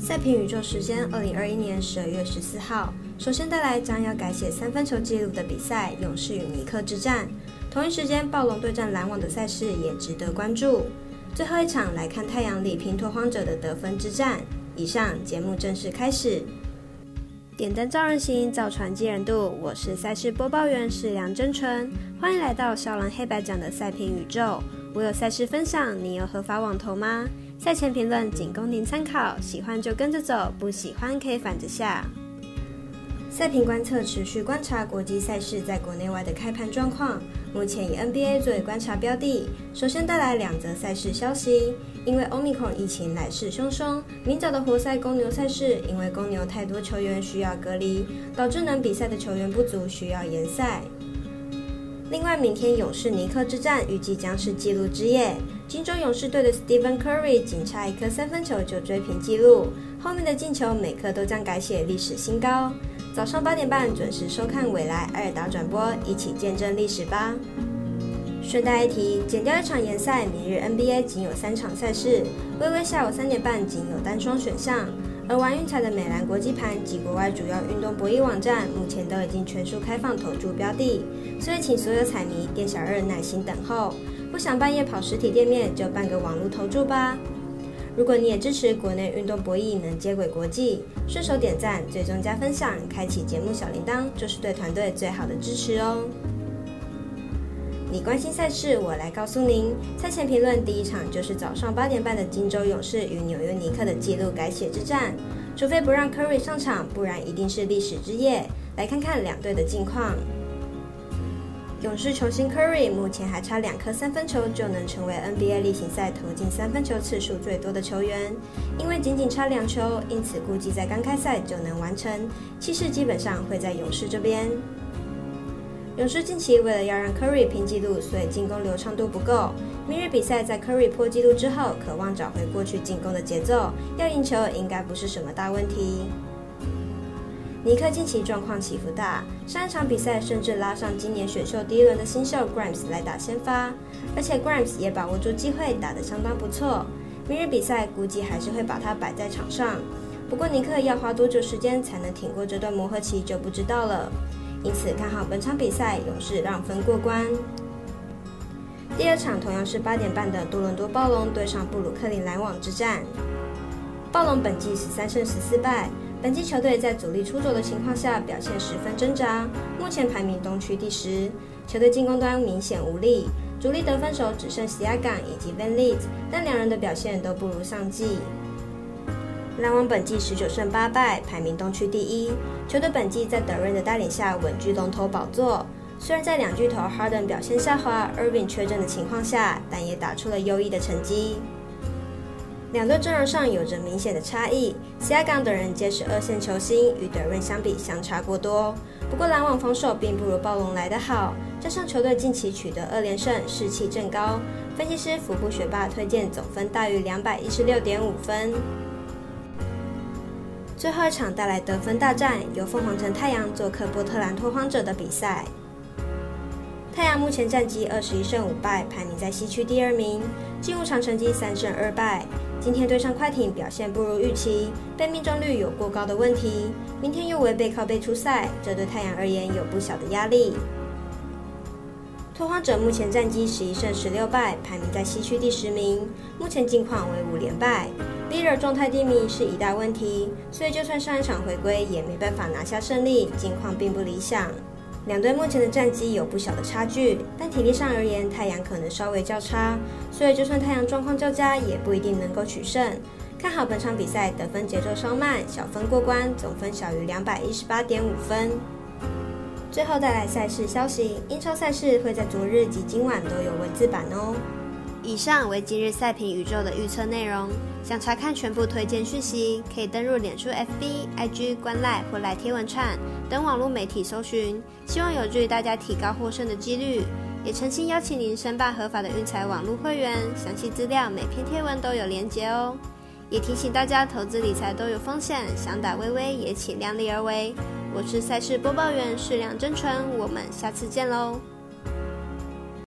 赛评宇宙时间，二零二一年十二月十四号。首先带来将要改写三分球纪录的比赛——勇士与尼克之战。同一时间，暴龙对战篮网的赛事也值得关注。最后一场来看太阳里拼拓荒者的得分之战。以上节目正式开始。点灯照人行，造船济人度。我是赛事播报员是梁真纯，欢迎来到小蓝黑白奖的赛评宇宙。我有赛事分享，你有合法网投吗？赛前评论仅供您参考，喜欢就跟着走，不喜欢可以反着下。赛评观测持续观察国际赛事在国内外的开盘状况，目前以 NBA 作为观察标的。首先带来两则赛事消息，因为 Omicron 疫情来势汹汹，明早的活塞公牛赛事因为公牛太多球员需要隔离，导致能比赛的球员不足，需要延赛。另外，明天勇士尼克之战预计将是纪录之夜。金州勇士队的 Stephen Curry 仅差一颗三分球就追平纪录，后面的进球每颗都将改写历史新高。早上八点半准时收看未来艾尔达转播，一起见证历史吧。顺带一提，减掉一场联赛，明日 NBA 仅有三场赛事。微微下午三点半仅有单双选项。而玩运彩的美兰国际盘及国外主要运动博弈网站，目前都已经全数开放投注标的，所以请所有彩迷店小二耐心等候。不想半夜跑实体店面，就办个网络投注吧。如果你也支持国内运动博弈能接轨国际，顺手点赞、最终加分享、开启节目小铃铛，就是对团队最好的支持哦。你关心赛事，我来告诉您。赛前评论第一场就是早上八点半的金州勇士与纽约尼克的纪录改写之战。除非不让 Curry 上场，不然一定是历史之夜。来看看两队的近况。勇士球星 Curry 目前还差两颗三分球就能成为 NBA 例行赛投进三分球次数最多的球员。因为仅仅差两球，因此估计在刚开赛就能完成。气势基本上会在勇士这边。勇士近期为了要让 Curry 拼纪录，所以进攻流畅度不够。明日比赛在 Curry 破纪录之后，渴望找回过去进攻的节奏，要赢球应该不是什么大问题。尼克近期状况起伏大，上一场比赛甚至拉上今年选秀第一轮的新秀 Grimes 来打先发，而且 Grimes 也把握住机会打得相当不错。明日比赛估计还是会把他摆在场上，不过尼克要花多久时间才能挺过这段磨合期就不知道了。因此看好本场比赛，勇士让分过关。第二场同样是八点半的多伦多暴龙对上布鲁克林篮网之战。暴龙本季十三胜十四败，本季球队在主力出走的情况下表现十分挣扎，目前排名东区第十。球队进攻端明显无力，主力得分手只剩西亚港以及 Van l i e t 但两人的表现都不如上季。篮网本季十九胜八败，排名东区第一。球队本季在德瑞的带领下稳居龙头宝座。虽然在两巨头 Harden 表现下滑，Irving 缺阵的情况下，但也打出了优异的成绩。两队阵容上有着明显的差异。西亚港等人皆是二线球星，与德瑞相比相差过多。不过篮网防守并不如暴龙来得好，加上球队近期取得二连胜，士气正高。分析师福布学霸推荐总分大于两百一十六点五分。最后一场带来得分大战，由凤凰城太阳做客波特兰拓荒者的比赛。太阳目前战绩二十一胜五败，排名在西区第二名。近五场成绩三胜二败。今天对上快艇表现不如预期，被命中率有过高的问题。明天又为背靠背出赛，这对太阳而言有不小的压力。拓荒者目前战绩十一胜十六败，排名在西区第十名。目前近况为五连败。b i r 状态低迷是一大问题，所以就算上一场回归，也没办法拿下胜利，近况并不理想。两队目前的战绩有不小的差距，但体力上而言，太阳可能稍微较差，所以就算太阳状况较佳，也不一定能够取胜。看好本场比赛得分节奏稍慢，小分过关，总分小于两百一十八点五分。最后带来赛事消息，英超赛事会在昨日及今晚都有文字版哦。以上为今日赛评宇宙的预测内容。想查看全部推荐讯息，可以登入脸书、FB、IG、观赖或来贴文串等网络媒体搜寻。希望有助于大家提高获胜的几率。也诚心邀请您申办合法的运财网络会员，详细资料每篇贴文都有连结哦。也提醒大家，投资理财都有风险，想打微微也请量力而为。我是赛事播报员，是梁真纯，我们下次见喽。